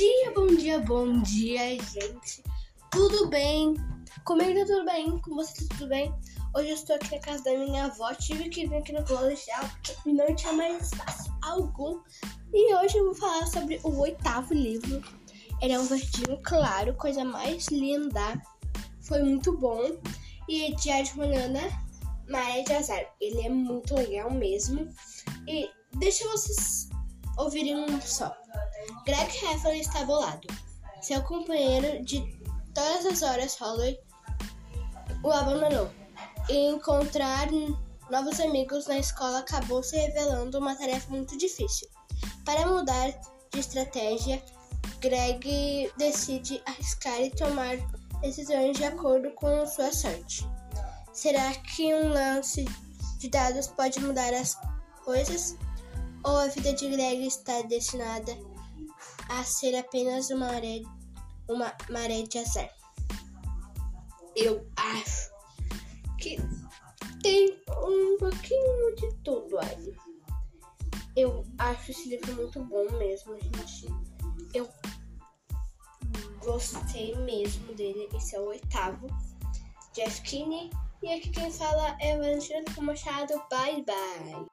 dia, bom dia, gente. Tudo bem? Comigo tudo bem? Com você tudo bem? Hoje eu estou aqui na casa da minha avó. Tive que vir aqui no colegial porque não tinha mais espaço algum. E hoje eu vou falar sobre o oitavo livro. Ele é um verdinho claro, coisa mais linda. Foi muito bom. E é de Manana, Maria de Azar. Ele é muito legal mesmo. E deixa vocês ouvirem um só. Greg Heffler está bolado. Seu companheiro de todas as horas, Holloway, o abandonou. E encontrar novos amigos na escola acabou se revelando uma tarefa muito difícil. Para mudar de estratégia, Greg decide arriscar e tomar decisões de acordo com sua sorte. Será que um lance de dados pode mudar as coisas? Ou a vida de Greg está destinada a ser apenas uma maré, uma maré de azar. Eu acho que tem um pouquinho de tudo aí. Eu acho esse livro muito bom mesmo, gente. Eu gostei mesmo dele. Esse é o oitavo. Jeff Kinney. E aqui quem fala é Valentina Machado. Bye, bye.